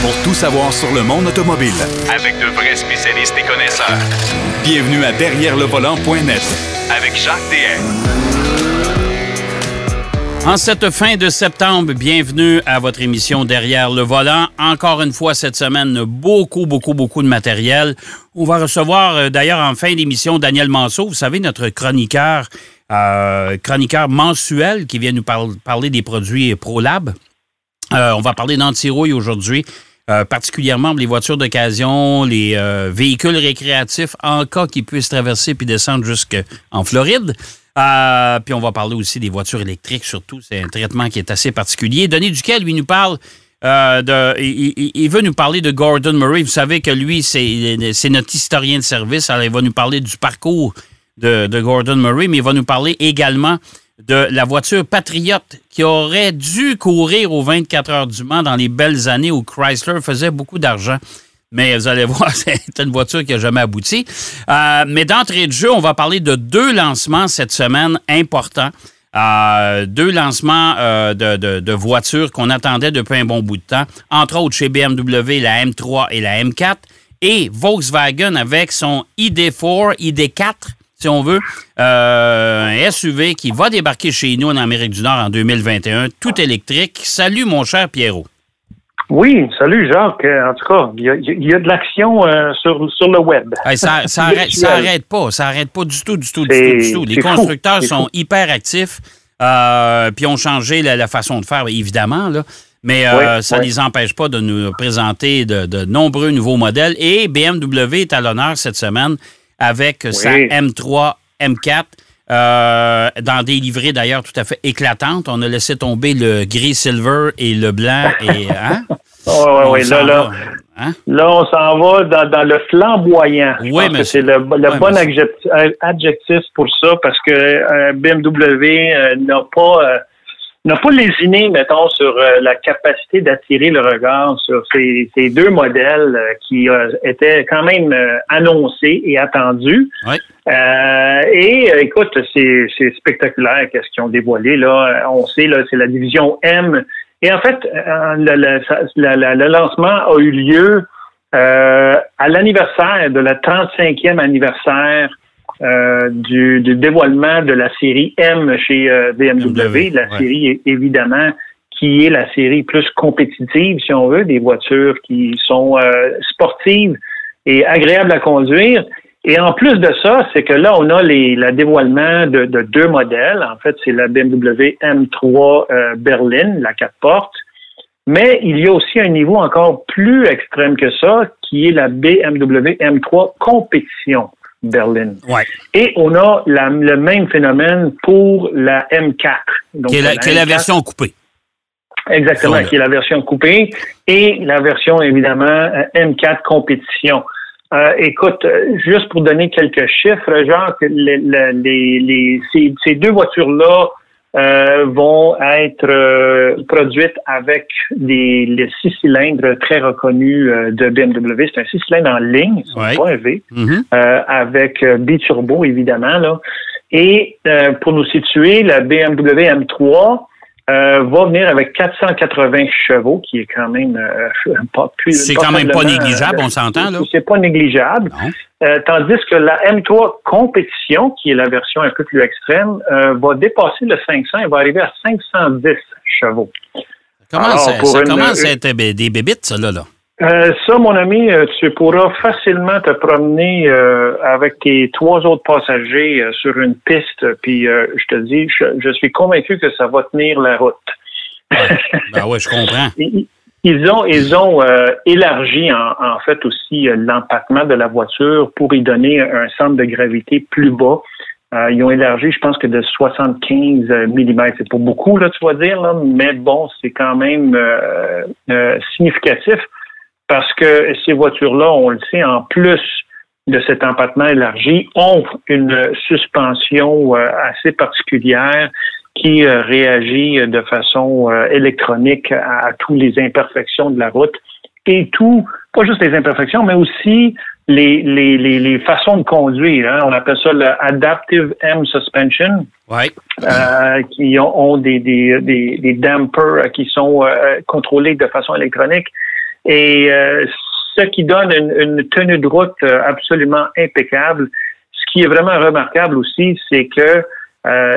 pour tout savoir sur le monde automobile. Avec de vrais spécialistes et connaisseurs. Bienvenue à Derrière le volant.net avec Jacques DM. En cette fin de septembre, bienvenue à votre émission Derrière le volant. Encore une fois cette semaine, beaucoup, beaucoup, beaucoup de matériel. On va recevoir euh, d'ailleurs en fin d'émission Daniel Manceau, vous savez, notre chroniqueur, euh, chroniqueur mensuel qui vient nous parler des produits ProLab. Euh, on va parler d'antirouille aujourd'hui. Euh, particulièrement les voitures d'occasion, les euh, véhicules récréatifs en cas qu'ils puissent traverser puis descendre jusqu'en Floride. puis on va parler aussi des voitures électriques, surtout. C'est un traitement qui est assez particulier. Denis Duquel, lui, nous parle de. Il, veut nous parler de Gordon Murray. Vous savez que lui, c'est notre historien de service. Alors, il va nous parler du parcours de Gordon Murray, mais il va nous parler également de la voiture Patriote qui aurait dû courir aux 24 heures du Mans dans les belles années où Chrysler faisait beaucoup d'argent. Mais vous allez voir, c'est une voiture qui n'a jamais abouti. Euh, mais d'entrée de jeu, on va parler de deux lancements cette semaine importants. Euh, deux lancements euh, de, de, voitures qu'on attendait depuis un bon bout de temps. Entre autres, chez BMW, la M3 et la M4. Et Volkswagen avec son ID4, ID4 si on veut, euh, un SUV qui va débarquer chez nous en Amérique du Nord en 2021, tout électrique. Salut, mon cher Pierrot. Oui, salut Jacques. En tout cas, il y a, de l'action euh, sur, le web. ça, ça, arrête, pas. Ça arrête pas du tout, du tout, du tout, Les constructeurs sont hyper actifs. Euh, puis ont changé la, façon de faire, évidemment. Là. Mais ça ne les empêche pas de nous présenter de, nombreux nouveaux modèles. Et BMW est à l'honneur cette semaine avec sa M3, M4. Euh, dans des livrées d'ailleurs tout à fait éclatantes. On a laissé tomber le gris silver et le blanc. Et, hein? oui, là, là, hein? là, on s'en va dans, le flamboyant. Oui, mais c'est le, bon adjectif, pour ça parce que euh, BMW euh, n'a pas n'a pas lésiné, mettons, sur euh, la capacité d'attirer le regard sur ces, deux modèles euh, qui euh, étaient quand même annoncés et attendus. et écoute, c'est spectaculaire qu'est-ce qu'ils ont dévoilé là. On sait là, c'est la division M. Et en fait, le, lancement a eu lieu à l'anniversaire de la 35e anniversaire euh, du, dévoilement de la série M chez euh, BMW, la série évidemment qui est la série plus compétitive, si on veut, des voitures qui sont euh, sportives et agréables à conduire. Et en plus de ça, c'est que là, on a les, le dévoilement de, deux modèles. En fait, c'est la BMW M3 Berlin, la quatre portes. Mais il y a aussi un niveau encore plus extrême que ça, qui est la BMW M3 Compétition. Berlin. Et on a le même phénomène pour la M4. Donc, qui est la, version coupée. Exactement, qui est la version coupée et la version, évidemment, euh, M4 compétition. Euh, écoute, juste pour donner quelques chiffres, les, ces deux voitures-là euh, vont être euh, produites avec des les six cylindres très reconnus euh, de BMW. C'est un six cylindres en ligne, pas un V, mm-hmm. avec biturbo évidemment là. Et pour nous situer, la BMW M3 euh, va venir avec 480 chevaux, qui est quand même euh, pas plus. C'est quand même pas négligeable, on s'entend, là? C'est pas négligeable. Euh, tandis que la M3 Compétition, qui est la version un peu plus extrême, va dépasser le 500 et va arriver à 510 chevaux. Comment ça, commence à être des bébites, ça, là? là? Euh, ça, mon ami, euh, tu pourras facilement te promener euh, avec tes trois autres passagers sur une piste, puis je te dis, je, suis convaincu que ça va tenir la route. ben oui, je comprends. Ils ont, ils ont élargi en, fait aussi l'empattement de la voiture pour y donner un centre de gravité plus bas. ils ont élargi, je pense que de 75 mm. C'est pas beaucoup, là, tu vas dire, là, mais bon, c'est quand même significatif parce que ces voitures-là, on le sait, en plus de cet empattement élargi, ont une suspension euh, assez particulière qui euh, réagit de façon euh, électronique à, toutes les imperfections de la route et tout, pas juste les imperfections, mais aussi les, les, les, façons de conduire. Hein. On appelle ça le Adaptive M Suspension, ouais. qui ont, des, des, des, dampers qui sont contrôlés de façon électronique. Et ce qui donne une, tenue de route absolument impeccable. Ce qui est vraiment remarquable aussi, c'est que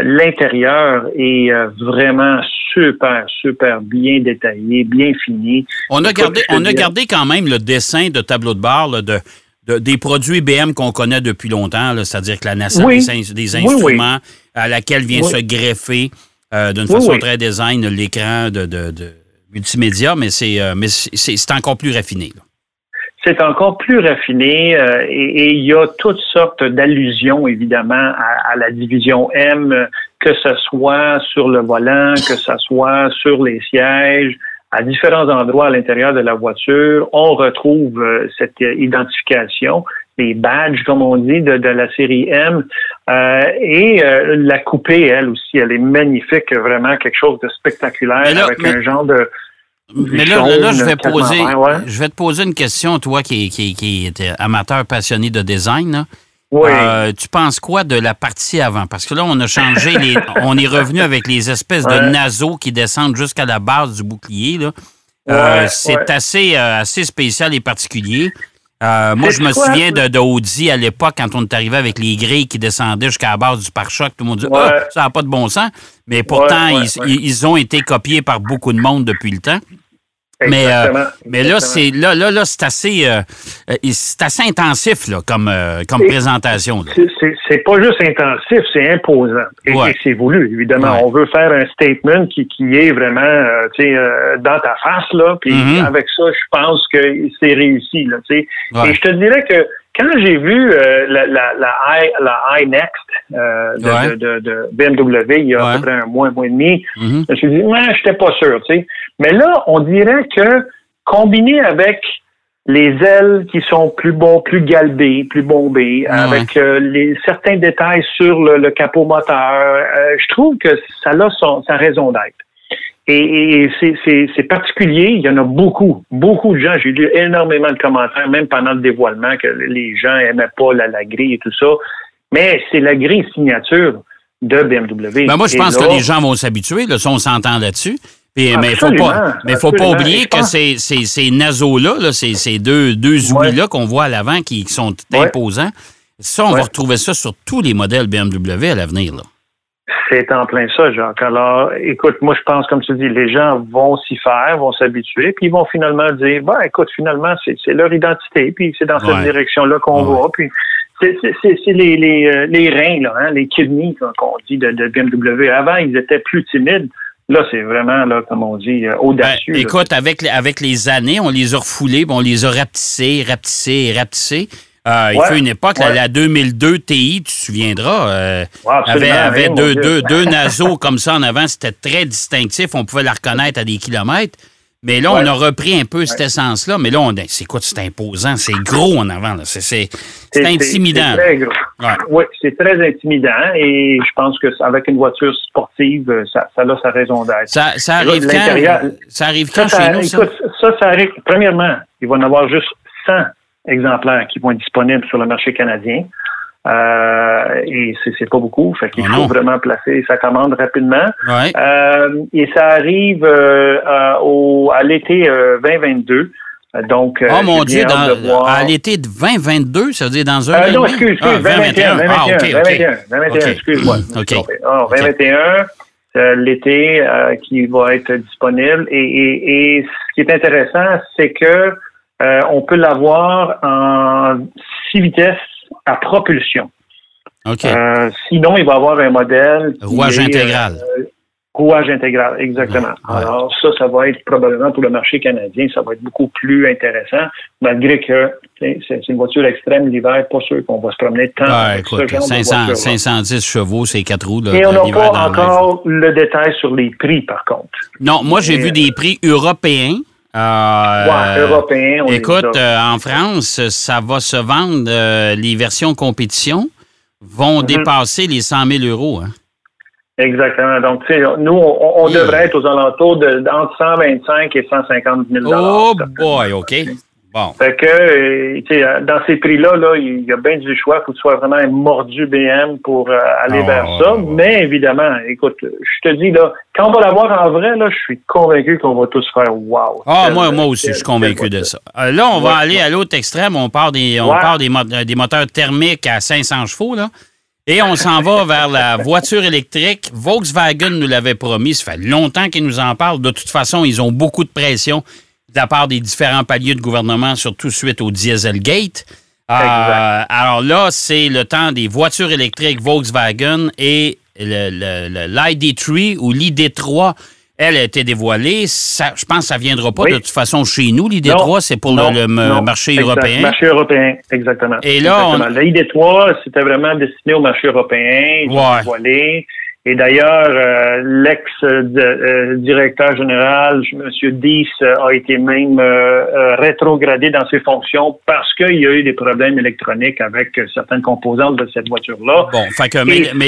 l'intérieur est vraiment super, super bien détaillé, bien fini. On a gardé, on a gardé quand même le dessin de tableau de bord de, des produits BM qu'on connaît depuis longtemps, c'est-à-dire que la NASA des, instruments à laquelle vient se greffer euh, d'une façon très design l'écran de, multimédia, mais c'est euh, c'est encore plus raffiné. C'est encore plus raffiné euh, et il y a toutes sortes d'allusions, évidemment, à, la division M, que ce soit sur le volant, que ce soit sur les sièges, à différents endroits à l'intérieur de la voiture, on retrouve euh, cette identification, les badges, comme on dit, de, la série M. Euh, et euh, la coupée, elle aussi, elle est magnifique, vraiment quelque chose de spectaculaire avec un genre de... Mais là, je vais poser, je vais te poser une question, toi qui, qui, qui es amateur passionné de design. Euh, tu penses quoi de la partie avant? Parce que là, on a changé, les, on est revenu avec les espèces de naseaux qui descendent jusqu'à la base du bouclier. Euh, c'est assez, euh, assez spécial et particulier. Moi, je me souviens de, Audi à l'époque, quand on est arrivé avec les grilles qui descendaient jusqu'à la base du pare-choc. Tout le monde dit ah, ça n'a pas de bon sens. Mais pourtant, ils, ont été copiés par beaucoup de monde depuis le temps. Mais, euh, mais là, c'est là, là, là c'est assez, euh, euh, c'est assez intensif là, comme, comme présentation. C'est pas juste intensif, c'est imposant. Et, c'est voulu, évidemment. On veut faire un statement qui, qui est vraiment dans ta face, là. Puis mm-hmm. avec ça, je pense que c'est réussi. Là, Et je te dirais que quand j'ai vu la, la, la, I, la iNext de, de, de, BMW il y a à peu près un mois, un mois et demi, mm-hmm. je me suis dit, ouais, j'étais pas sûr, tu sais. Mais là, on dirait que combiné avec les ailes qui sont plus bons, plus galbées, plus bombées, avec euh, les, certains détails sur le, capot moteur, euh, je trouve que ça a son, sa raison d'être. Et, c'est particulier, il y en a beaucoup, beaucoup de gens, j'ai lu énormément de commentaires, même pendant le dévoilement, que les gens n'aimaient pas la, la grille et tout ça. Mais c'est la grille signature de BMW. Ben moi, je pense que les gens vont s'habituer, si on s'entend là-dessus mais il faut pas, mais faut pas oublier que ces, ces, ces naseaux-là, ces, ces, deux, deux ouïes-là qu'on voit à l'avant qui, sont imposants, ça, on va retrouver ça sur tous les modèles BMW à l'avenir. C'est en plein ça, Jacques. Alors, écoute, moi, je pense, comme tu dis, les gens vont s'y faire, vont s'habituer, puis ils vont finalement dire, bah, écoute, finalement, c'est leur identité, puis c'est dans cette direction-là qu'on va, puis c'est les, les, euh, les, reins, là, hein, les kidneys, qu'on dit de, de BMW. Avant, ils étaient plus timides. Là, c'est vraiment, là, comme on dit, euh, audacieux. Ben, écoute, avec, avec les années, on les a refoulés, on les a rapetissés, rapetissés, rapetissés. Euh, il fait une époque, la 2002 TI, tu te souviendras, euh, avait, deux, deux, deux naseaux comme ça en avant. C'était très distinctif. On pouvait la reconnaître à des kilomètres. Mais là, on a repris un peu cette essence-là. Mais là, on, c'est quoi, c'est imposant, c'est gros en avant. C'est, intimidant. C'est très gros. Oui, c'est très intimidant et je pense que avec une voiture sportive, ça, ça a sa raison d'être. Ça, ça arrive quand? Ça arrive quand chez nous? Écoute, ça, ça arrive. Premièrement, il va y en avoir juste 100 exemplaires qui vont être disponibles sur le marché canadien. Euh, et c'est pas beaucoup, fait qu'il faut vraiment placer sa commande rapidement. Euh, et ça arrive euh, au, à l'été 2022. Donc, oh mon Dieu, à l'été de 2022, ça veut dire dans un an? non, excuse, excuse, 2021, 2021, 2021, excuse-moi. OK. 2021, l'été qui va être disponible. Et, et, et, ce qui est intéressant, c'est que on peut l'avoir en six vitesses à propulsion. OK. Euh, sinon, il va avoir un modèle. Rouage intégral. Euh, rouage intégral, exactement. Alors, ça, ça va être probablement pour le marché canadien, ça va être beaucoup plus intéressant, malgré que c'est une voiture extrême l'hiver, pas sûr qu'on va se promener tant. Ouais, écoute, 500, 510 chevaux, c'est quatre roues. Et on n'a pas encore le détail sur les prix, par contre. Non, moi, j'ai vu des prix européens. Euh, européen. écoute, euh, en France, ça va se vendre. Euh, les versions compétition vont mhm. dépasser les 100 000 euros. Hein. Exactement. Donc, nous, on, devrait être aux alentours de entre 125 et 150 000 Oh boy, OK. Bon. Fait que, euh, dans ces prix-là, là, il y a bien du choix. Il faut que tu sois vraiment un mordu BM pour euh, aller ah, vers ça. Mais évidemment, écoute, je te dis, là, quand on va l'avoir en vrai, là, je suis convaincu qu'on va tous faire wow. Ah, moi, moi aussi, je suis convaincu de ça. Euh, là, on va aller à l'autre extrême. On part des, on part des, des moteurs thermiques à 500 chevaux, là. Et on s'en va vers la voiture électrique. Volkswagen nous l'avait promis. Ça fait longtemps qu'ils nous en parlent. De toute façon, ils ont beaucoup de pression de la part des différents paliers de gouvernement, surtout suite au Dieselgate. Euh, alors là, c'est le temps des voitures électriques Volkswagen et l'ID3 ou l'ID3 elle a été dévoilée. je pense que ça ne viendra pas de toute façon chez nous. L'ID3, c'est pour le, marché européen. Le marché européen, exactement. Et là, l'ID3, c'était vraiment destiné au marché européen. Dévoilé. Et d'ailleurs, euh, l'ex-directeur euh, général, M. Dees, euh, a été même rétrogradé dans ses fonctions parce qu'il y a eu des problèmes électroniques avec certaines composantes de cette voiture-là. Bon, fait que, mais,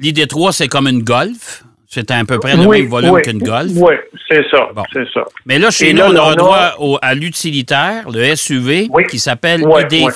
l'ID3, c'est comme une Golf? C'est à peu près le même volume qu'une Golf? Oui, c'est ça, c'est ça. Mais là, chez nous, on a droit à l'utilitaire, le SUV, qui s'appelle ID,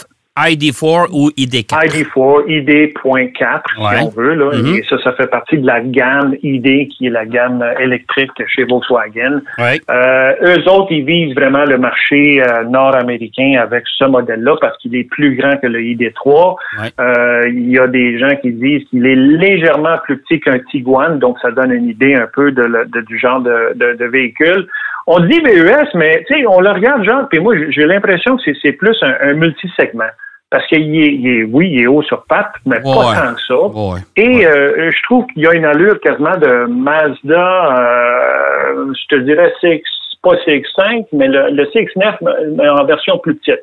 ID4 ou ID4? ID4, ID.4, si on veut. Là. Mm-hmm. Et ça, ça fait partie de la gamme ID, qui est la gamme électrique chez Volkswagen. Euh, eux autres, ils visent vraiment le marché euh, nord-américain avec ce modèle-là parce qu'il est plus grand que le ID3. Euh, il y a des gens qui disent qu'il est légèrement plus petit qu'un Tiguan, donc ça donne une idée un peu de, du genre de, de véhicule. On dit VUS, mais on le regarde genre, puis moi j'ai l'impression que c'est plus un, un multisegment parce qu'il est, oui, il est haut sur pattes, mais pas tant que ça. Et euh, je trouve qu'il y a une allure quasiment de Mazda, euh, je te dirais CX, pas CX5, mais le, CX9 mais en version plus petite.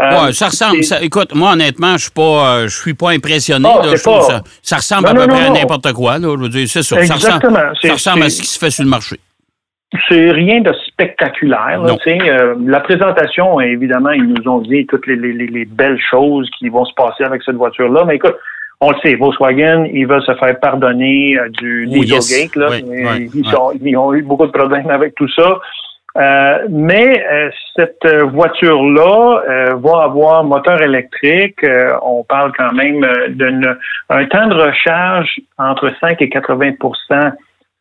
Euh, ça ressemble. écoute, moi honnêtement, je suis pas, je suis pas impressionné. Ah, ça, ressemble à peu près à n'importe quoi. Là, je veux dire, c'est ça. Exactement. Ça ressemble, à ce qui se fait sur le marché. C'est rien de spectaculaire. Euh, la présentation, évidemment, ils nous ont dit toutes les, belles choses qui vont se passer avec cette voiture-là. Mais écoute, on le sait, Volkswagen, ils veulent se faire pardonner euh, du Dieselgate. ils, ont eu beaucoup de problèmes avec tout ça. Euh, mais cette voiture-là va avoir moteur électrique. on parle quand même d'un temps de recharge entre 5 et 80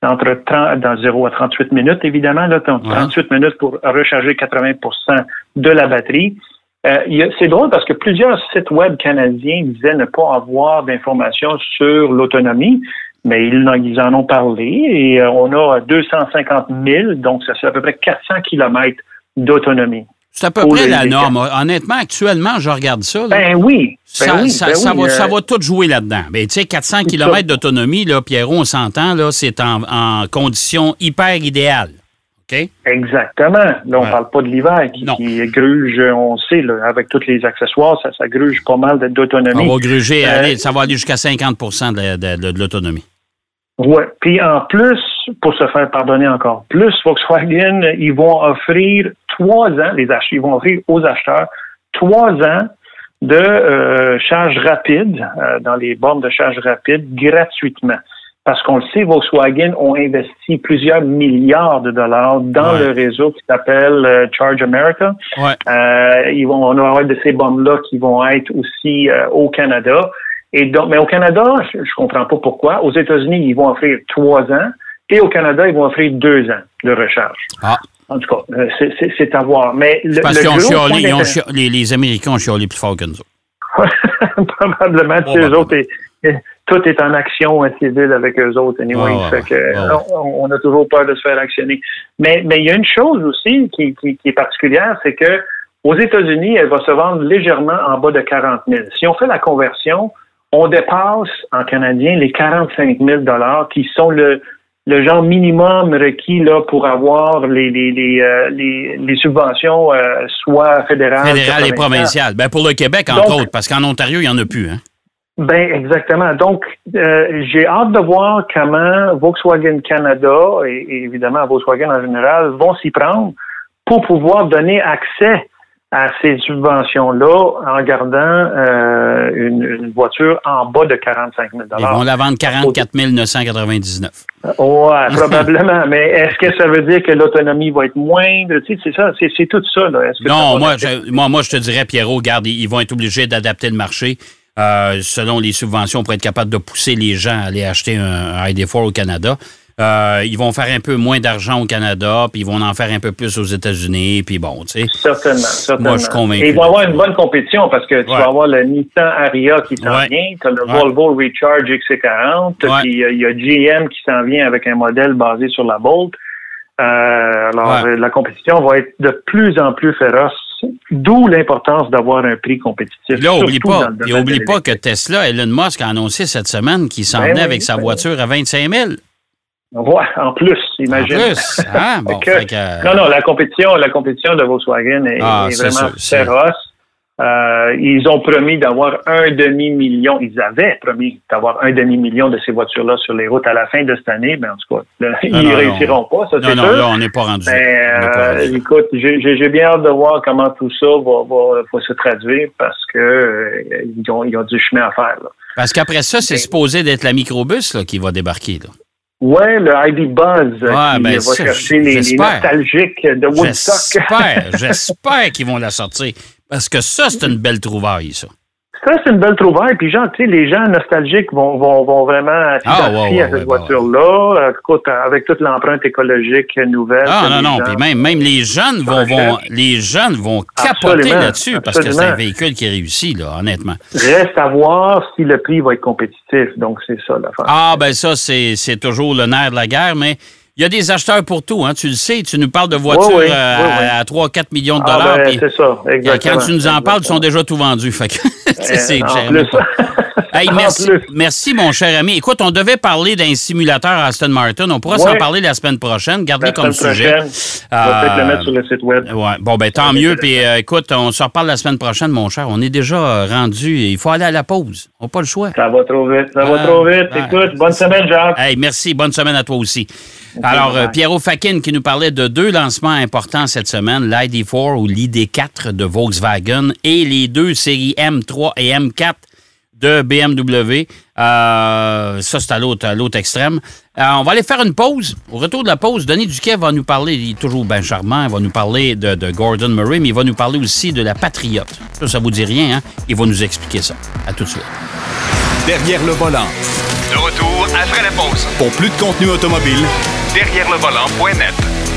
entre 30, dans 0 à 38 minutes, évidemment, là, 38 minutes pour recharger 80% de la batterie. Euh, c'est drôle parce que plusieurs sites web canadiens disaient ne pas avoir d'informations sur l'autonomie, mais ils, en ont parlé et euh, on a 250 000, donc ça fait à peu près 400 kilomètres d'autonomie. C'est à peu près la norme. Honnêtement, actuellement, je regarde ça. ben oui. ça, ben ça, ben va, ça, va, tout jouer là-dedans. Ben, tu sais, 400 km d'autonomie, là, Pierrot, on s'entend, là, c'est en, en conditions hyper idéales. OK? Exactement. Là, on ne parle pas de l'hiver qui, qui, gruge, on sait, là, avec tous les accessoires, ça, ça gruge pas mal d'autonomie. On va gruger, euh, ça va aller jusqu'à 50 de, de l'autonomie. Oui. Puis en plus, pour se faire pardonner encore plus, Volkswagen, ils vont offrir trois ans, les acheteurs, ils vont offrir aux acheteurs trois ans de euh, charge rapide euh, dans les bornes de charge rapide gratuitement. Parce qu'on le sait, Volkswagen ont investi plusieurs milliards de dollars dans le réseau qui s'appelle euh, Charge America. Ouais. ils vont on avoir de ces bornes-là qui vont être aussi au Canada. Et donc, mais au Canada, je, ne comprends pas pourquoi. Aux États-Unis, ils vont offrir trois ans. Et au Canada, ils vont offrir deux ans de recharge. Ah. En tout cas, euh, c'est à voir. Mais le, parce que les, les, Américains ont chialé plus fort que nous Probablement, eux autres, tout est en action civile avec eux autres, anyway. on, a toujours peur de se faire actionner. Mais, mais il y a une chose aussi qui, qui, est particulière, c'est que aux États-Unis, elle va se vendre légèrement en bas de 40 000. Si on fait la conversion, on dépasse en canadien les 45 000 qui sont le, le genre minimum requis là, pour avoir les, les, les, euh, subventions, euh, soit fédérales. Fédérales et provinciales. Ben, pour le Québec, entre autres, parce qu'en Ontario, il n'y en a plus. Hein? Ben exactement. Donc, euh, j'ai hâte de voir comment Volkswagen Canada et, évidemment Volkswagen en général vont s'y prendre pour pouvoir donner accès à ces subventions-là en gardant euh, une, voiture en bas de 45 000 Ils vont la vendre 44 999 Oui, probablement. Mais est-ce que ça veut dire que l'autonomie va être moindre? Tu sais, c'est ça, c'est, tout ça. Là. non, moi je, moi, moi, je te dirais, Pierrot, regarde, ils vont être obligés d'adapter le marché. Euh, selon les subventions pour être capable de pousser les gens à aller acheter un ID4 au Canada. Euh, ils vont faire un peu moins d'argent au Canada, puis ils vont en faire un peu plus aux États-Unis, puis bon, tu sais. Certainement, certainement. Moi, je suis convaincu. Et ils vont avoir une bonne compétition parce que tu vas avoir le Nissan Aria qui s'en vient, tu as le Volvo Recharge XC40, puis il y a GM qui s'en vient avec un modèle basé sur la Bolt. Euh, alors, la compétition va être de plus en plus féroce D'où l'importance d'avoir un prix compétitif. Là, oublie pas, et oublie pas que Tesla, Elon Musk a annoncé cette semaine qu'il s'en ben venait avec sa ben voiture à 25 000. Oui, en plus, imagine. En plus, hein? bon, Non, non, la compétition, la compétition de Volkswagen est, ah, vraiment féroce. Euh, ils ont promis d'avoir un demi-million, ils avaient promis d'avoir un demi-million de ces voitures-là sur les routes à la fin de cette année, mais en tout cas, ils ne réussiront pas, ça c'est Non, non, là, on n'est pas rendu. Euh, écoute, j'ai bien hâte de voir comment tout ça va, se traduire parce que euh, ils, ont, ils, ont, du chemin à faire. Parce qu'après ça, c'est supposé d'être la microbus qui va débarquer. Là. Oui, le ID Buzz qui ben va chercher les, les, nostalgiques de Woodstock. J'espère, j'espère qu'ils vont la sortir. Parce que ça, c'est une belle trouvaille, ça. Ça, c'est une belle trouvaille. Puis, genre, tu sais, les gens nostalgiques vont, vont, vont vraiment ah, s'identifier à cette voiture-là. avec toute l'empreinte écologique nouvelle. Ah, non, non. Puis même, même les jeunes vont, vont, les jeunes vont capoter là-dessus parce que c'est un véhicule qui réussit, là, honnêtement. Reste à voir si le prix va être compétitif. Donc, c'est ça, l'affaire. Ah, ben ça, c'est toujours le nerf de la guerre, mais il y a des acheteurs pour tout, hein, tu le sais. Tu nous parles de voitures à, 3-4 millions de ah, dollars. Ben, c'est ça, exactement. Quand tu nous en parles, ils sont déjà tout vendus. Fait c'est hey, merci, merci, mon cher ami. Écoute, on devait parler d'un simulateur Aston Martin. On pourra s'en parler la semaine prochaine. Garde-le comme sujet. On va peut-être le mettre sur le site web. Ouais. Bon, ben tant mieux. Puis euh, écoute, on se reparle la semaine prochaine, mon cher. On est déjà euh, rendu. Il faut aller à la pause. On n'a pas le choix. Ça va trop vite. Ça va trop vite. Écoute, bonne semaine, Jacques. Hey, merci. Bonne semaine à toi aussi. Alors, euh, Pierrot Fakin qui nous parlait de deux lancements importants cette semaine, l'ID4 ou l'ID4 de Volkswagen et les deux séries M3 et M4 de BMW. Euh, ça, c'est à l'autre extrême. Euh, on va aller faire une pause. Au retour de la pause, Denis Duquet va nous parler, il est toujours bien charmant, il va nous parler de, Gordon Murray, mais il va nous parler aussi de la Patriote. Ça, ça vous dit rien, hein? Il va nous expliquer ça. À tout de suite. Derrière le volant. De retour après la pause. Pour plus de contenu automobile, derrière le volant.net.